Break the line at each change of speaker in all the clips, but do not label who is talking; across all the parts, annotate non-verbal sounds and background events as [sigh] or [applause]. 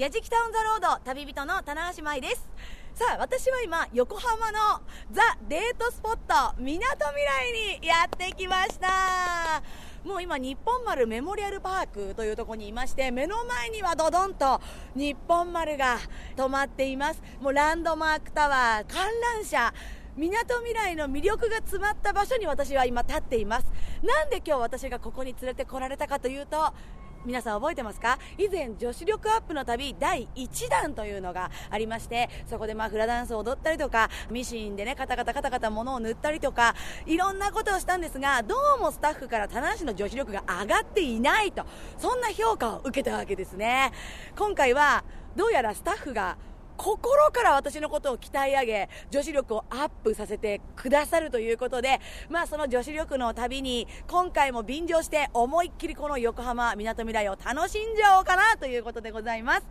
やじきタウンザロード旅人の棚橋舞です。さあ私は今横浜のザ・デートスポットみなとみらいにやってきました。もう今日本丸メモリアルパークというところにいまして目の前にはドドンと日本丸が止まっています。もうランドマークタワー観覧車みなとみらいの魅力が詰まった場所に私は今立っています。なんで今日私がここに連れてこられたかというと皆さん覚えてますか？以前女子力アップの旅第1弾というのがありましてそこでまあフラダンスを踊ったりとかミシンでねカタカタカタカタ物を塗ったりとかいろんなことをしたんですがどうもスタッフから棚橋の女子力が上がっていないとそんな評価を受けたわけですね。今回はどうやらスタッフが心から私のことを鍛え上げ女子力をアップさせてくださるということで、まあ、その女子力の旅に今回も便乗して思いっきりこの横浜みなとみらいを楽しんじゃおうかなということでございます。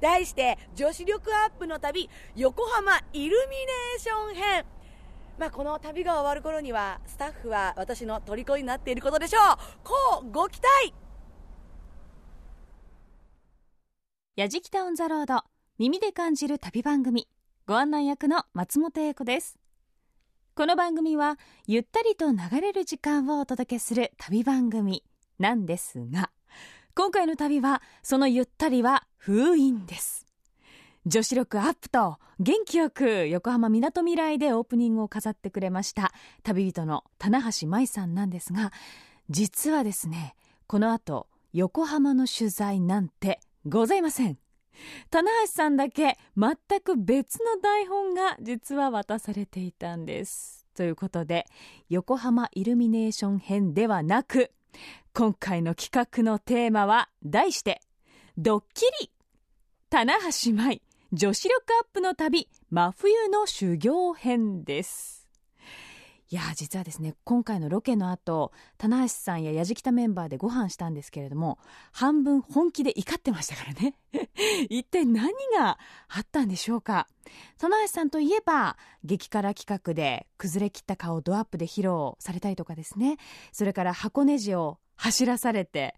題して女子力アップの旅横浜イルミネーション編。まあ、この旅が終わる頃にはスタッフは私の虜になっていることでしょう。こうご期待。
やじきたオンザロード。耳で感じる旅番組。ご案内役の松本英子です。この番組はゆったりと流れる時間をお届けする旅番組なんですが今回の旅はそのゆったりは封印です。女子力アップと元気よく横浜みなとみらいでオープニングを飾ってくれました旅人の棚橋舞さんなんですが実はですねこの後横浜の取材なんてございません。棚橋さんだけ全く別の台本が実は渡されていたんです。ということで横浜イルミネーション編ではなく今回の企画のテーマは題して「ドッキリ棚橋舞女子力アップの旅真冬の修行編」です。いや実はですね今回のロケの後棚橋さんややじきたメンバーでご飯したんですけれども半分本気で怒ってましたからね。[laughs] 一体何があったんでしょうか。棚橋さんといえば激辛企画で崩れ切った顔をドアップで披露されたりとかですね。それから箱根路を走らされて、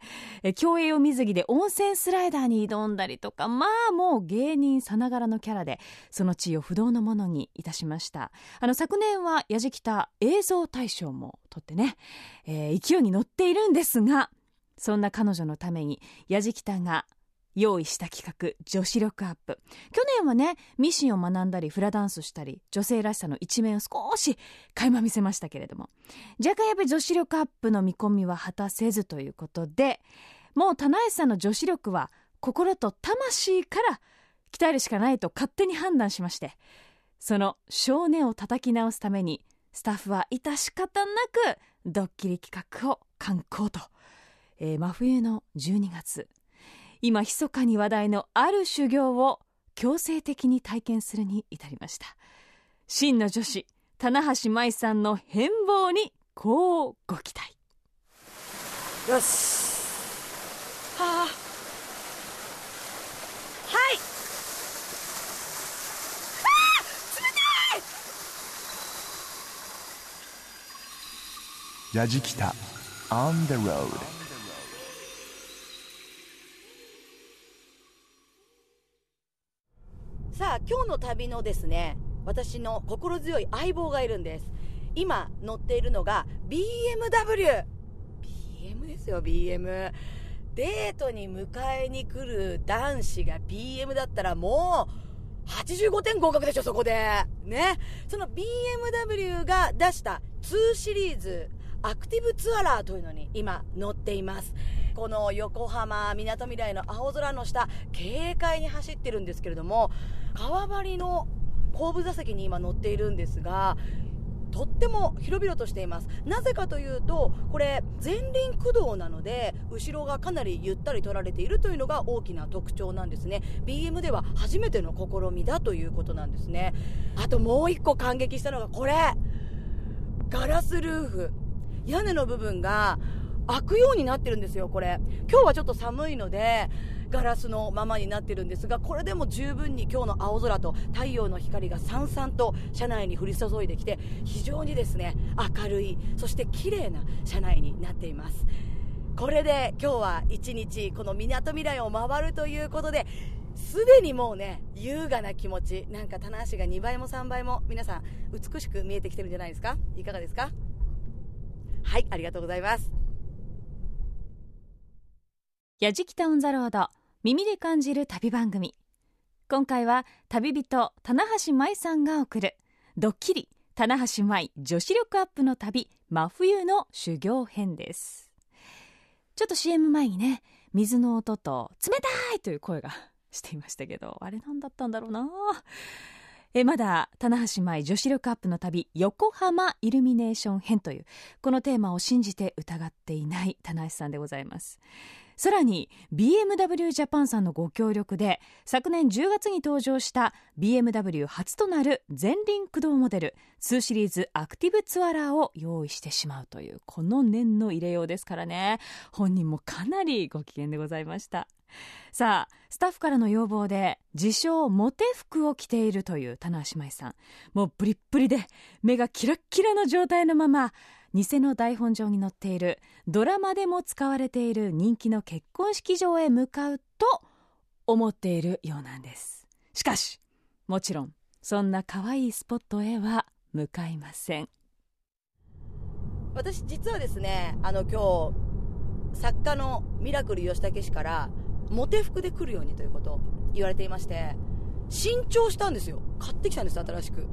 競泳を水着で温泉スライダーに挑んだりとか、まあもう芸人さながらのキャラで、その地位を不動のものにいたしました。あの、昨年はやじきた映像大賞も取ってね、えー、勢いに乗っているんですが、そんな彼女のために、やじきたが用意した企画女子力アップ。去年はねミシンを学んだりフラダンスしたり女性らしさの一面を少し垣間見せましたけれども。若干やっぱり女子力アップの見込みは果たせずということでもう棚橋さんの女子力は心と魂から鍛えるしかないと勝手に判断しましてその少年を叩き直すためにスタッフは致し方なくドッキリ企画を敢行と、えー、真冬の12月。今密かに話題のある修行を強制的に体験するに至りました。真の女子棚橋舞さんの変貌にこうご期待。
よし。はあ。はい。あ冷
たい。やじきた。On the road
さあ今日の旅のですね私の心強い相棒がいるんです。今乗っているのが BMW BM ですよ BM デートに迎えに来る男子が BM だったらもう85点合格でしょそこで。ね。その BMW が出した2シリーズアクティブツアラーというのに今乗っています。この横浜みなとみらいの青空の下軽快に走ってるんですけれども川張りの後部座席に今乗っているんですがとっても広々としています。なぜかというとこれ前輪駆動なので後ろがかなりゆったり取られているというのが大きな特徴なんですね。BM では初めての試みだということなんですね。あともう1個感激したのがこれガラスルーフ。屋根の部分が開くようになってるんですよこれ。今日はちょっと寒いのでガラスのままになってるんですがこれでも十分に今日の青空と太陽の光がさんさんと車内に降り注いできて非常にですね明るいそして綺麗な車内になっています。これで今日は一日このみなとみらいを回るということですでにもうね優雅な気持ちなんか棚橋が2倍も3倍も皆さん美しく見えてきてるんじゃないですか？いかがですか？はいありがとうございます。
やじきたオンザロード耳で感じる旅番組今回は旅人棚橋舞さんが送るドッキリ棚橋舞女子力アップの旅真冬の修行編です。ちょっと CM 前にね水の音と冷たいという声がしていましたけどあれ何だったんだろうな。えまだ棚橋舞女子力アップの旅横浜イルミネーション編というこのテーマを信じて疑っていない棚橋さんでございます。さらに BMW ジャパンさんのご協力で昨年10月に登場した BMW 初となる前輪駆動モデル2シリーズアクティブツアラーを用意してしまうというこの念の入れようですからね。本人もかなりご機嫌でございました。さあスタッフからの要望で自称モテ服を着ているという棚橋舞さん。もうブリッブリで目がキラッキラの状態のまま偽の台本上に載っているドラマでも使われている人気の結婚式場へ向かうと思っているようなんです。しかしもちろんそんな可愛いスポットへは向かいません。
私実はですねあの今日作家のミラクル吉武氏からモテ服で来るようにということを言われていまして新調したんですよ。買ってきたんです新しく。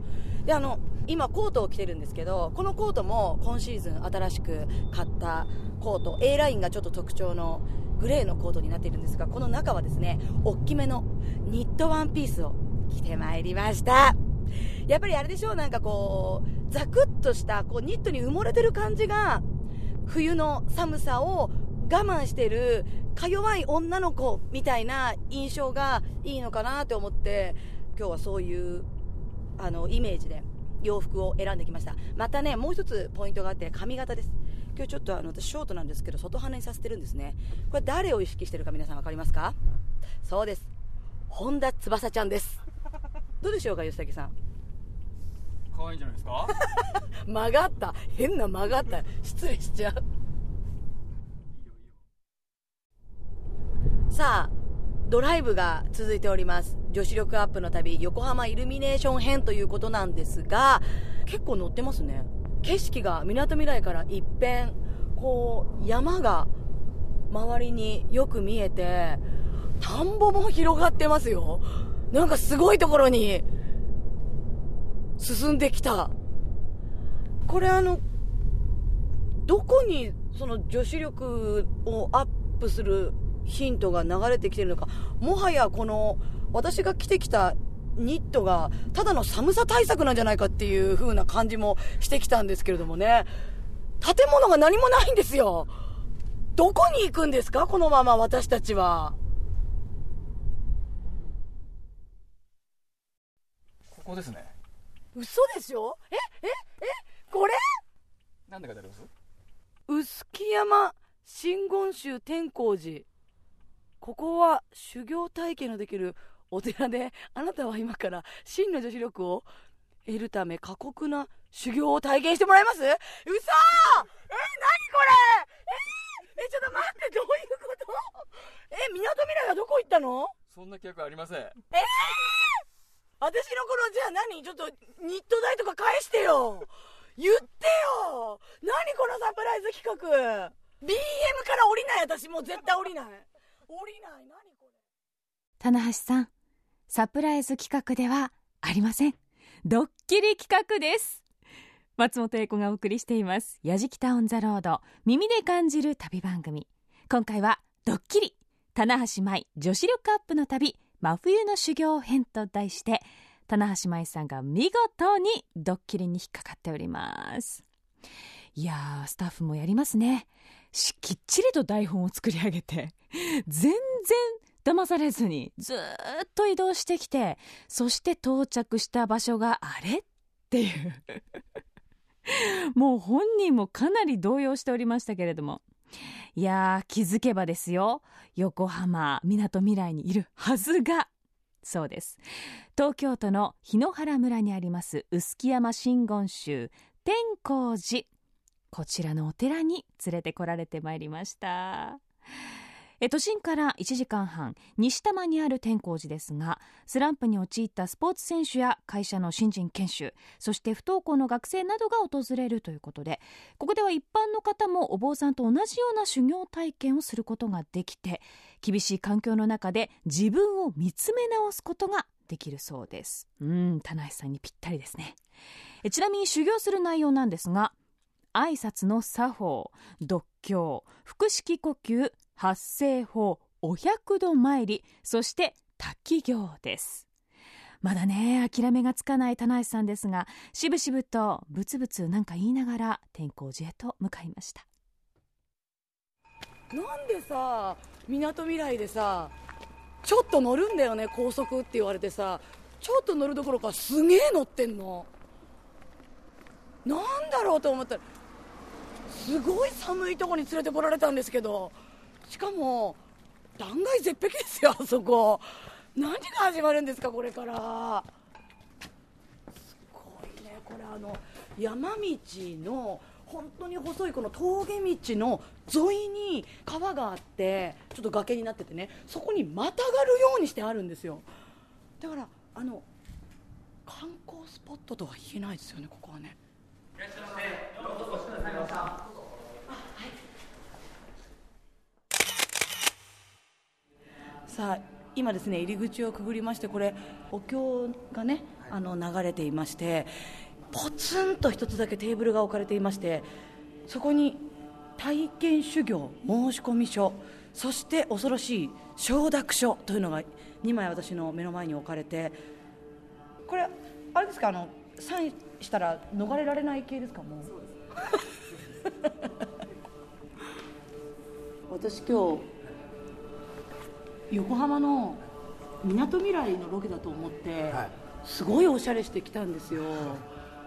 であの今コートを着てるんですけどこのコートも今シーズン新しく買ったコート。A ラインがちょっと特徴のグレーのコートになっているんですがこの中はですね大きめのニットワンピースを着てまいりました。やっぱりあれでしょうなんかこうザクッとしたこうニットに埋もれてる感じが冬の寒さを我慢してるか弱い女の子みたいな印象がいいのかなって思って今日はそういうあのイメージで洋服を選んできました。またねもう一つポイントがあって髪型です。今日ちょっとあの私ショートなんですけど外羽にさせてるんですね。これ誰を意識してるか皆さん分かりますか？そうです。本田翼ちゃんです。どうでしょうか吉武さん。
可愛いんじゃないですか？[laughs]
曲がった。変な曲がった。失礼しちゃうさあドライブが続いております。女子力アップの旅横浜イルミネーション編ということなんですが結構乗ってますね。景色がみなとみらいから一変こう山が周りによく見えて田んぼも広がってますよ。なんかすごいところに進んできた。これあのどこにその女子力をアップするヒントが流れてきてるのか。もはやこの私が着てきたニットがただの寒さ対策なんじゃないかっていう風な感じもしてきたんですけれどもね。建物が何もないんですよ。どこに行くんですか？このまま私たちは。
ここですね。
嘘でしょ？え？え？え？これ？
なんで書いてあります？
臼木山真言宗天光寺ここは修行体験のできるお寺であなたは今から真の女子力を得るため過酷な修行を体験してもらいます？嘘！え何これ？ええちょっと待ってどういうこと？えみなとみらいはどこ行ったの？
そんな企画ありません。
私の頃じゃあ何？ちょっとニット代とか返してよ。言ってよ。何このサプライズ企画？BM から降りない？私もう絶対降りない降りない。何これ。
棚橋さんサプライズ企画ではありません。ドッキリ企画です。松本英子がお送りしています「やじきたオン・ザ・ロード」耳で感じる旅番組。今回はドッキリ。棚橋舞女子力アップの旅。真冬の修行編と題して棚橋舞さんが見事にドッキリに引っかかっております。いやースタッフもやりますね。きっちりと台本を作り上げて全然騙されずにずっと移動してきてそして到着した場所があれっていう。[laughs] もう本人もかなり動揺しておりましたけれども。いやー気づけばですよ。横浜みなとみらいにいるはずがそうです。東京都の檜原村にあります臼木山真言宗天光寺。こちらのお寺に連れてこられてまいりました。都心から1時間半西多摩にある天光寺ですがスランプに陥ったスポーツ選手や会社の新人研修そして不登校の学生などが訪れるということでここでは一般の方もお坊さんと同じような修行体験をすることができて厳しい環境の中で自分を見つめ直すことができるそうです。うん田無さんにぴったりですね。ちなみに修行する内容なんですが挨拶の作法読経腹式呼吸発声法お百度参りそして滝行です。まだね諦めがつかない田無さんですがしぶしぶとブツブツなんか言いながら天光寺へと向かいました。
なんでさみなとみらいでさちょっと乗るんだよね高速って言われてさちょっと乗るどころかすげえ乗ってんの。なんだろうと思ったらすごい寒いとこに連れてこられたんですけどしかも断崖絶壁ですよあそこ。何が始まるんですかこれから。すごいね。これあの山道の本当に細いこの峠道の沿いに川があってちょっと崖になっててねそこにまたがるようにしてあるんですよ。だからあの観光スポットとは言えないですよねここはね。さあ今ですね入り口をくぐりましてこれお経がねあの流れていましてポツンと一つだけテーブルが置かれていましてそこに体験修行申込書そして恐ろしい承諾書というのが2枚私の目の前に置かれてこれあれですか？あのサインしたら逃れられない系ですか？もう [laughs] 私今日横浜のみなとみらいのロケだと思って、
はい。
すごいおしゃれしてきたんですよ。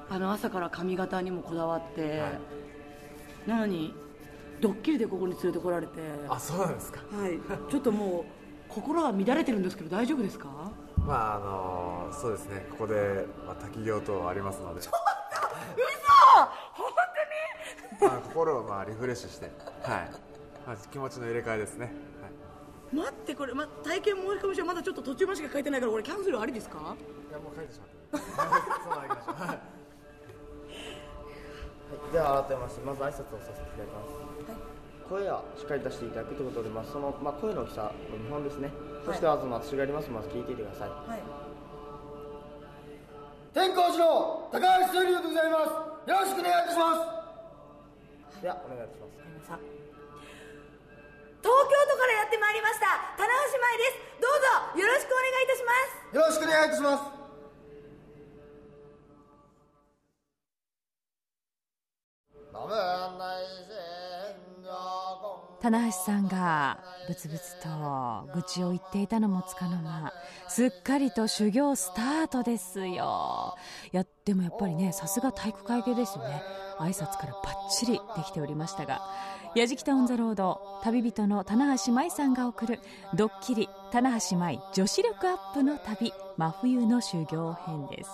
あの朝から髪型にもこだわって、なのにドッキリでここに連れてこられて。
あそうなんですか。
はい、ちょっともう心が乱れてるんですけど大丈夫ですか？
まああのそうですね。ここで、まあ、滝行等ありますので。
嘘！本
まあ、心をまあリフレッシュしてはい、まあ、気持ちの入れ替えですね、はい。
待ってこれ、ま、体験申し込み書まだちょっと途中までしか書いてないからこれキャンセルありですか？
いやもう書いてしまってそうなりました。はい。
では改めましてまず挨拶をさせていただきます、声はしっかり出していただくということで、まあそのまあ、声の大きさの見本ですね、そしてまず私がやります。まず聞いていてください。
はい。
天光寺の高橋総理でございます。よろしくお願いいたしますではお願いします。
さあ。東京都からやってまいりました棚橋舞です。どうぞよろしくお願いいたします。
よろしくお願いいたします
棚橋さんがブツブツと愚痴を言っていたのもつかの間すっかりと修行スタートですよ。いやでもやっぱりねさすが体育会系ですよね。挨拶からバッチリできておりましたがやじきたオン・ザ・ロード旅人の棚橋舞さんが送るドッキリ棚橋舞女子力アップの旅真冬の修行編です。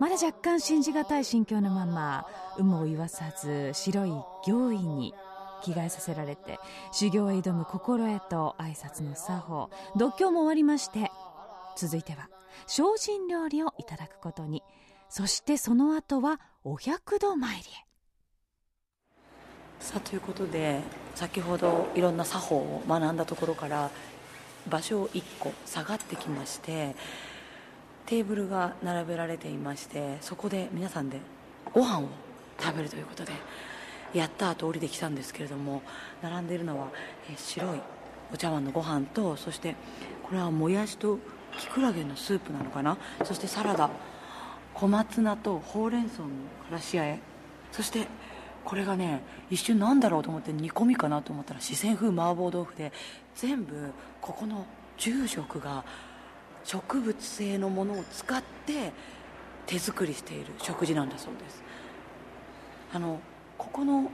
まだ若干信じがたい心境のまま有無を言わさず白い行衣に着替えさせられて修行へ挑む心得と挨拶の作法読経も終わりまして続いては精進料理をいただくことに。そしてその後はお百度参りへ。
さあということで先ほどいろんな作法を学んだところから場所を1個下がってきましてテーブルが並べられていましてそこで皆さんでご飯を食べるということでやった後降りてきたんですけれども並んでいるのはえ白いお茶碗のご飯とそしてこれはもやしときくらげのスープなのかな？そしてサラダ小松菜とほうれん草のからしあえ。そしてこれがね一瞬なんだろうと思って煮込みかなと思ったら四川風麻婆豆腐で全部ここの住職が植物性のものを使って手作りしている食事なんだそうです。あのここの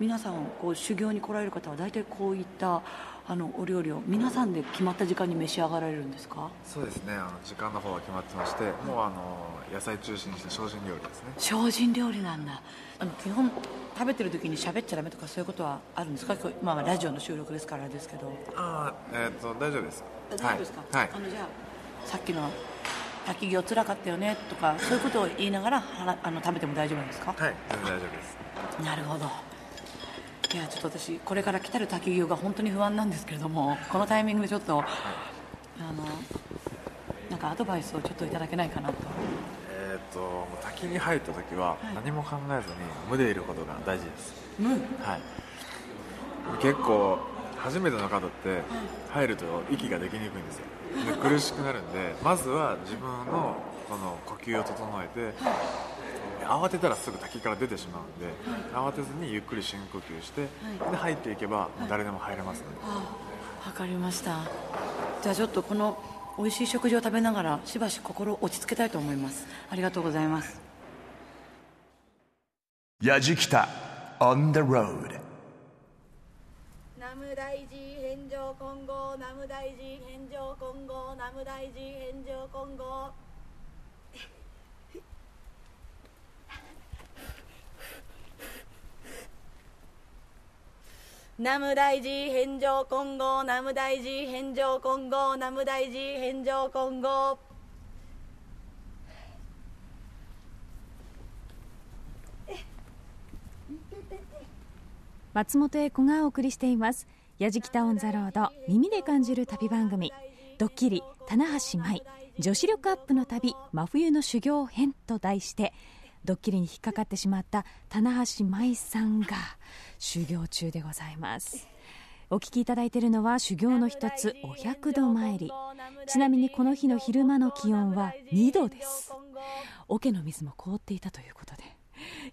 皆さんこう修行に来られる方は大体こういったあのお料理を皆さんで決まった時間に召し上がられるんですか？
そうですね。あの時間の方は決まってましてもうあの野菜中心にした精進料理ですね。
精進料理なんだ。あの基本食べてる時に喋っちゃダメとかそういうことはあるんですか？これまあラジオの収録ですからあれですけど。
ああえっ、と大丈夫です。
大丈夫ですか、
はい、
あのじゃあさっきの滝行つらかったよねとかそういうことを言いながらあの食べても大丈夫なんですか？
はい、大丈夫です。
なるほど。いやちょっと私これから来たる滝行が本当に不安なんですけれどもこのタイミングでちょっと、あのなんかアドバイスをちょっといただけないかなと。
えっ、ともう滝に入った時は何も考えずに無でいることが大事です。
無？
はい。結構初めての方って入ると息ができにくいんですよで苦しくなるんでまずは自分のこの呼吸を整えて慌てたらすぐ滝から出てしまうんで慌てずにゆっくり深呼吸してで入っていけば誰でも入れますので。
わかりました。じゃあちょっとこの美味しい食事を食べながらしばし心を落ち着けたいと思います。ありがとうございます。
やじきた on the road.
ナム大寺返上今後ナム大寺返上今後ナム大寺返上今後南無大師遍照金剛南無大師遍照金剛南無大師遍照金剛
松本英子がお送りしています「やじきたオン・ザ・ロード耳で感じる旅番組。ドッキリ棚橋舞。女子力アップの旅真冬の修行編」と題してドッキリに引っかかってしまった棚橋舞さんが修行中でございます。お聞きいただいているのは修行の一つお百度参り。ちなみにこの日の昼間の気温は2度です。桶の水も凍っていたということで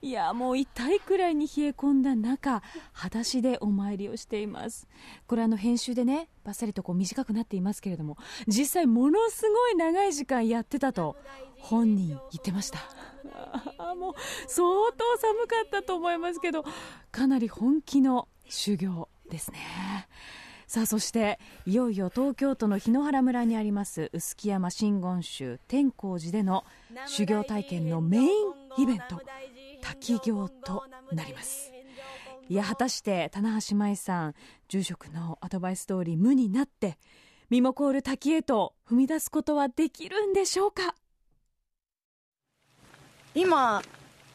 いやもう痛いくらいに冷え込んだ中裸足でお参りをしています。これあの編集でねバッサリとこう短くなっていますけれども実際ものすごい長い時間やってたと本人言ってました。もう相当寒かったと思いますけどかなり本気の修行ですね。さあそしていよいよ東京都の檜原村にあります臼杵山真言宗天光寺での修行体験のメインイベント。滝行となります。いや果たして棚橋舞さん住職のアドバイス通り無になって身も凍る滝へと踏み出すことはできるんでしょうか？
今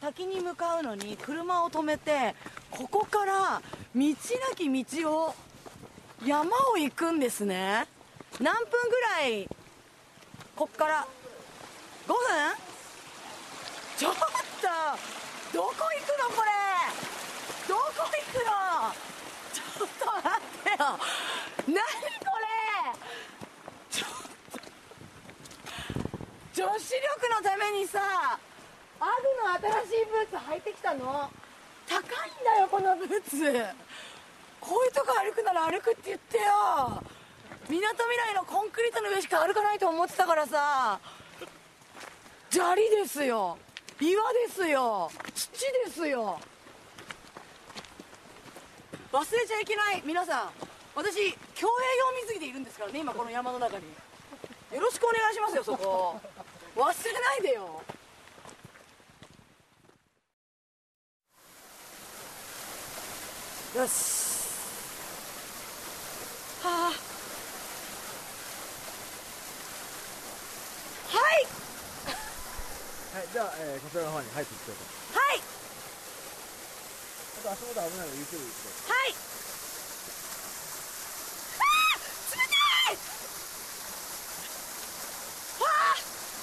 滝に向かうのに車を止めてここから道なき道を山を行くんですね。何分ぐらいこっから？5分？ちょっと！どこ行くのこれ？どこ行くの？ちょっと待ってよ。何これ？ちょっと。女子力のためにさアグの新しいブーツ履いてきたの？高いんだよこのブーツ。こういうとこ歩くなら歩くって言ってよ。みなとみらいのコンクリートの上しか歩かないと思ってたからさ。砂利ですよ。岩ですよ。土ですよ。忘れちゃいけない。皆さん私競泳用水着でいるんですからね今この山の中に。よろしくお願いしますよそこ。忘れないでよ。よしはあはい
はいじゃあ、えーこちらの方に入っていきたい。と
はい。
あと足元危ないのでゆ
はいあー冷たい。はあ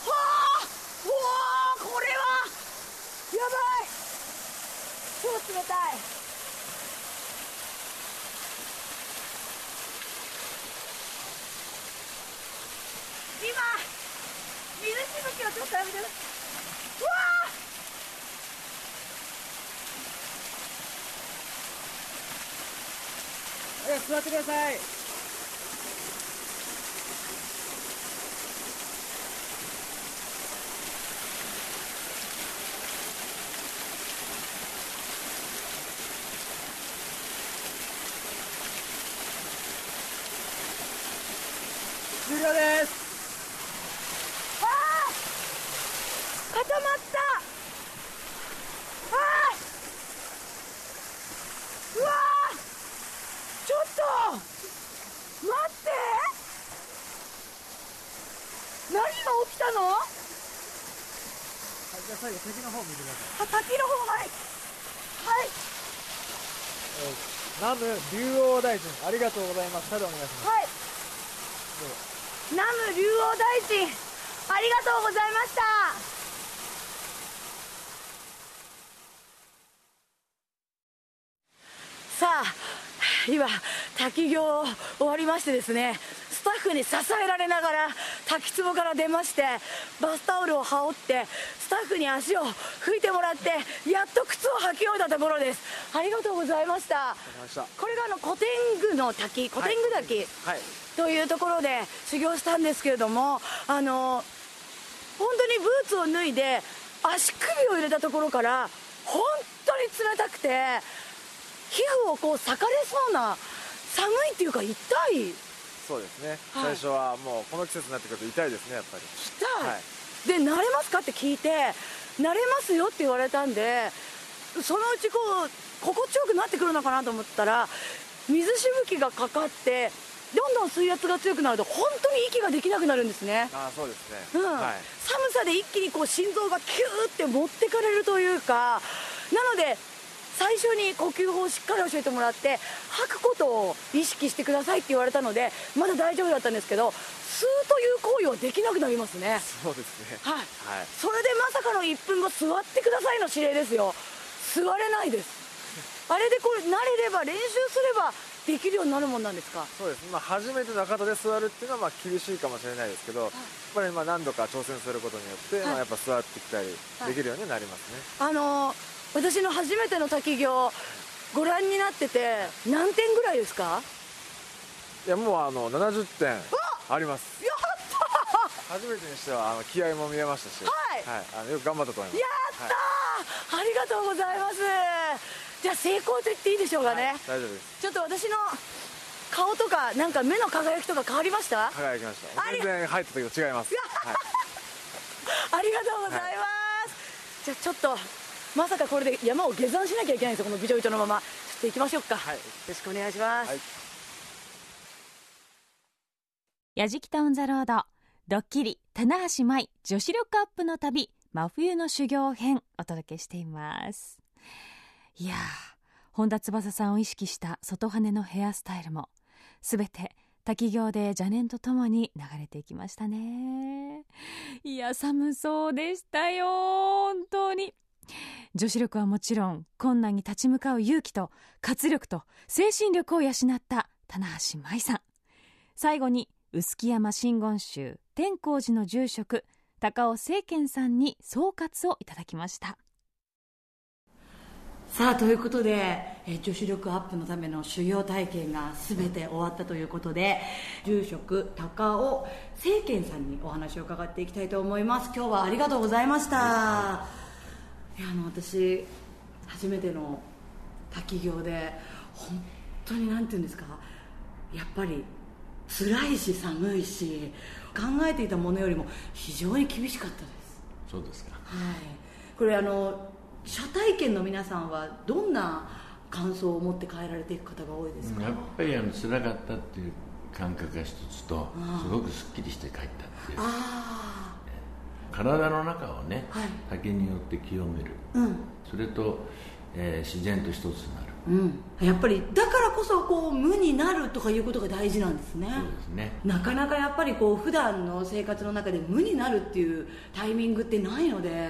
はあうわーこれはやばい。超冷たい。今水しぶきをちょっと浴びてるうわー
え座ってください
了です
あー固まったあーうわーちょっと待って何が起きたの
じゃあ最後敵の方見てください
あ滝の方はいはい
南無竜王大臣ありがとうございます。ただお願いします。
はい。南無竜王大臣ありがとうございました。さあ今滝行終わりましてですねフに支えられながら滝壺から出ましてバスタオルを羽織ってスタッフに足を拭いてもらってやっと靴を履き終えたところです。ありがとうございました。これがあの古天狗の滝古天狗滝、
はい。
というところで修行したんですけれどもあの本当にブーツを脱いで足首を入れたところから本当に冷たくて皮膚をこう裂かれそうな寒いっていうか痛い
そうですね、
はい。
最初はもうこの季節になってくると痛いですねやっぱり。
痛い、
はい。
で慣れますか？って聞いて慣れますよって言われたんでそのうちこう心地よくなってくるのかなと思ったら水しぶきがかかってどんどん水圧が強くなると本当に息ができなくなるんですね。
ああそうですね、
うん。
はい。
寒さで一気にこう心臓がキューって持ってかれるというかなので最初に呼吸法をしっかり教えてもらって吐くことを意識してくださいって言われたのでまだ大丈夫だったんですけど吸うという行為はできなくなりますね。
そうですね。
はい。
はい。
それでまさかの1分後座ってくださいの指令ですよ。座れないです。あれでこれ慣れれば練習すればできるようになるもんなんですか？
そうです、まあ、初めての方で座るっていうのはまあ厳しいかもしれないですけど、やっぱりまあ何度か挑戦することによって、まあ、やっぱ座ってきたりできるようになりますね、
あのー私の初めての滝行ご覧になってて何点ぐらいですか？
いやもうあの70点あります。
やった
初めてにしてはあの気合も見えましたし、
はい。
あのよく頑張ったと思います。
やったー、ありがとうございます。じゃあ成功と言っていいでしょうかね、
大丈夫です。
ちょっと私の顔とかなんか目の輝きとか変わりました？
輝きました。全然入った時と違います、はい、[laughs]
ありがとうございます、じゃあちょっとまさかこれで山を下山しなきゃいけないんですよこの美女糸のまま。ちょっと行きましょうか、
はい。
よろしくお願いします、
はい。
やじきたオンザロードドッキリ棚橋舞女子力アップの旅真冬の修行編お届けしています。いやー本田翼さんを意識した外羽のヘアスタイルもすべて滝行で邪念とともに流れていきましたね。いや寒そうでしたよ本当に女子力はもちろん困難に立ち向かう勇気と活力と精神力を養った棚橋舞さん最後に臼杵山真言宗天光寺の住職高尾清健さんに総括をいただきました。
さあということで、えー女子力アップのための修行体験が全て終わったということで住職高尾清健さんにお話を伺っていきたいと思います。今日はありがとうございました、あの私初めての滝行で本当になんていうんですかやっぱり辛いし寒いし考えていたものよりも非常に厳しかったです。
そうですか。
はい、これあの初体験の皆さんはどんな感想を持って帰られていく方が多いですか、
やっぱりあの辛かったっていう感覚が一つと
ああ。
すごくすっきりして帰ったっていう。
あ
体の中をね、
はい。
竹によって清める。
あうん。
それと、えー自然と一つになる。
うん。やっぱりだからこそこう無になるとかいうことが大事なんですね。
そうですね。
なかなかやっぱりこう普段の生活の中で無になるっていうタイミングってないので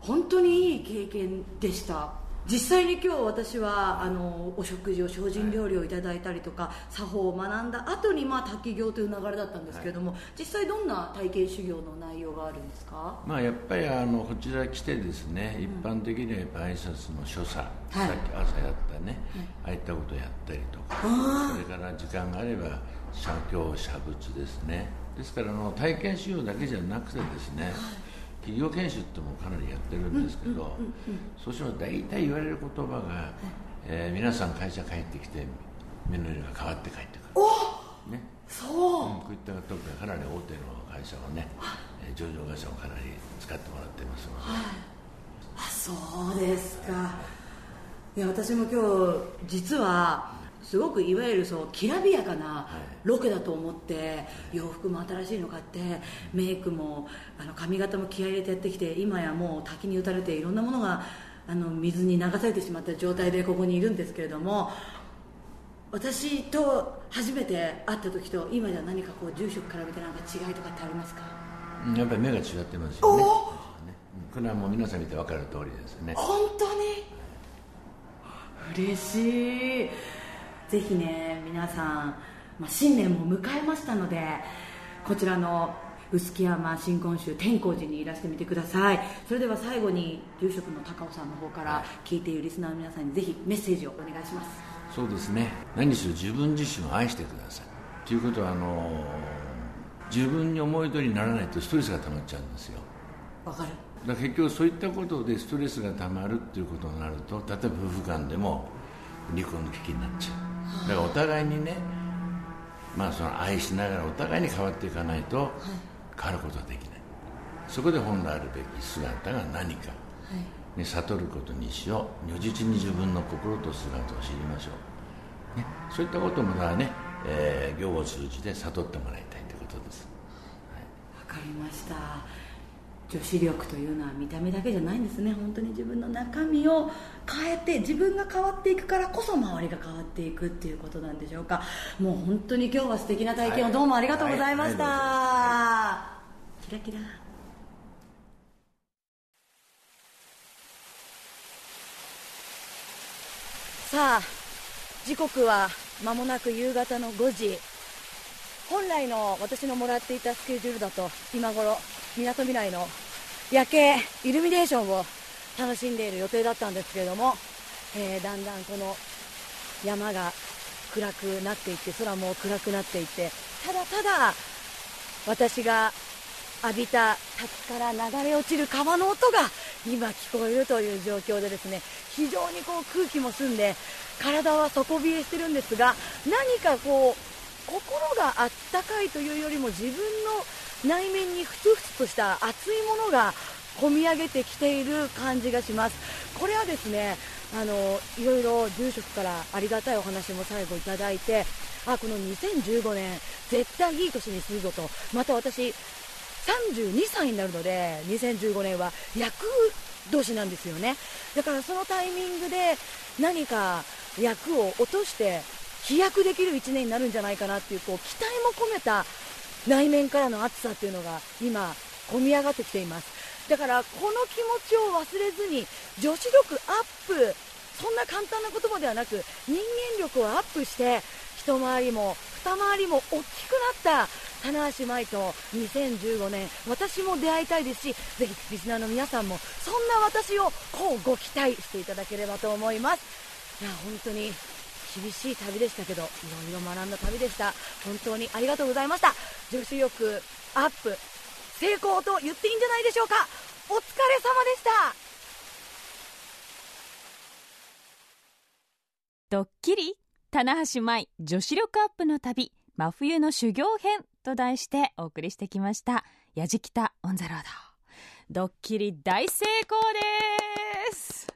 本当にいい経験でした実際に今日私はあのお食事を精進料理をいただいたりとか、作法を学んだ後にまあ滝行という流れだったんですけれども、実際どんな体験修行の内容があるんですか？
まあやっぱりあのこちら来てですね、一般的にはやっぱ挨拶の所作、
はい。
さっき朝やったね、ああいったことやったりとか
あ
それから時間があれば写経写仏ですね。ですからあの体験修行だけじゃなくてですね、企業研修ってもかなりやってるんですけど、そうしても大体言われる言葉が、えー皆さん会社帰ってきて目の色が変わって帰ってくる。ね。
そう、
うんこういった特にかなり大手の会社はね、えー上場会社もかなり使ってもらってますので、
あそうですか。いや私も今日実はすごくいわゆるそうきらびやかなロケだと思って洋服も新しいの買ってメイクもあの髪型も気合い入れてやってきて今やもう滝に打たれていろんなものがあの水に流されてしまった状態でここにいるんですけれども私と初めて会った時と今じゃ何かこう住所比べてなんか違いとかってありますか？
うんやっぱり目が違ってますよね。これはもう皆さん見て分かる通りですね。
本当に？嬉しいぜひね皆さん、まあ、新年も迎えましたのでこちらの臼杵山新婚宗天光寺にいらしてみてください。それでは最後に住職の高尾さんの方から聞いているリスナーの皆さんにぜひメッセージをお願いします。
そうですね。何しろ自分自身を愛してください。ということはあの自分に思い通りにならないとストレスが溜まっちゃうんですよ。
わかる。
だ結局そういったことでストレスがたまるっていうことになると例えば夫婦間でも離婚の危機になっちゃうだからお互いにねまあその愛しながらお互いに変わっていかないと変わることはできない。そこで本来あるべき姿が何か、ね、悟ることにしよう。如実に自分の心と姿を知りましょう、ね、そういったこともだね、えー行を通じて悟ってもらいたいということです。
わかりました女子力というのは見た目だけじゃないんですね。本当に自分の中身を変えて自分が変わっていくからこそ周りが変わっていくっていうことなんでしょうか。もう本当に今日は素敵な体験を。どうもありがとうございました、キラキラ。
さあ時刻は間もなく夕方の5時。本来の私のもらっていたスケジュールだと今頃みなとみらいの夜景イルミネーションを楽しんでいる予定だったんですけれども、えーだんだんこの山が暗くなっていって空も暗くなっていってただただ私が浴びた滝から流れ落ちる川の音が今聞こえるという状況でですね非常にこう空気も澄んで体は底冷えしてるんですが何かこう心があったかいというよりも自分の内面にふつふつとした熱いものが込み上げてきている感じがします。これはですねあのいろいろ住職からありがたいお話も最後いただいてあこの2015年絶対いい年にするぞとまた私32歳になるので2015年は役年なんですよねだからそのタイミングで何か役を落として飛躍できる1年になるんじゃないかなっていうこう期待も込めた内面からの熱さっていうのが今込み上がってきています。だからこの気持ちを忘れずに女子力アップそんな簡単な言葉ではなく人間力をアップして一回りも二回りも大きくなった棚橋舞と2015年私も出会いたいですしぜひリスナーの皆さんもそんな私をこうご期待していただければと思います。いや本当に厳しい旅でしたけどいろいろ学んだ旅でした。本当にありがとうございました。女子力アップ成功と言っていいんじゃないでしょうか。お疲れ様でした。
ドッキリ棚橋舞女子力アップの旅真冬の修行編と題してお送りしてきました。やじきたオンザロードドッキリ大成功です。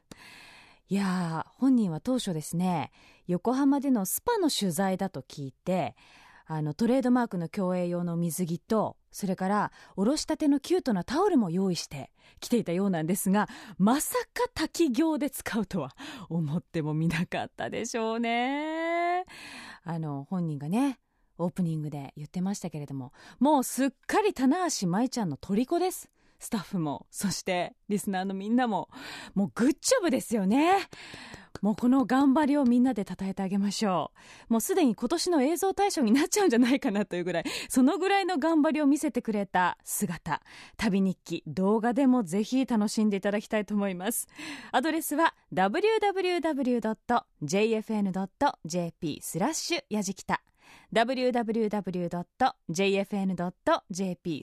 いやー本人は当初ですね横浜でのスパの取材だと聞いてあのトレードマークの競泳用の水着とそれからおろしたてのキュートなタオルも用意して来ていたようなんですがまさか滝行で使うとは思ってもみなかったでしょうね。あの本人がねオープニングで言ってましたけれどももうすっかり棚橋舞ちゃんの虜です。スタッフもそしてリスナーのみんなももうグッジョブですよね。もうこの頑張りをみんなで称えてあげましょう。もうすでに今年の映像大賞になっちゃうんじゃないかなというぐらい [laughs] そのぐらいの頑張りを見せてくれた姿。旅日記動画でもぜひ楽しんでいただきたいと思います。アドレスは www.jfn.jp スラッシュやじきた www.jfn.jp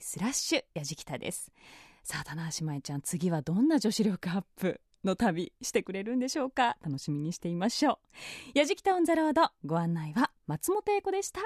スラッシュやじきたですさあ棚橋舞ちゃん次はどんな女子力アップの旅してくれるんでしょうか？楽しみにしていましょう。やじきたオンザロードご案内は松本英子でした。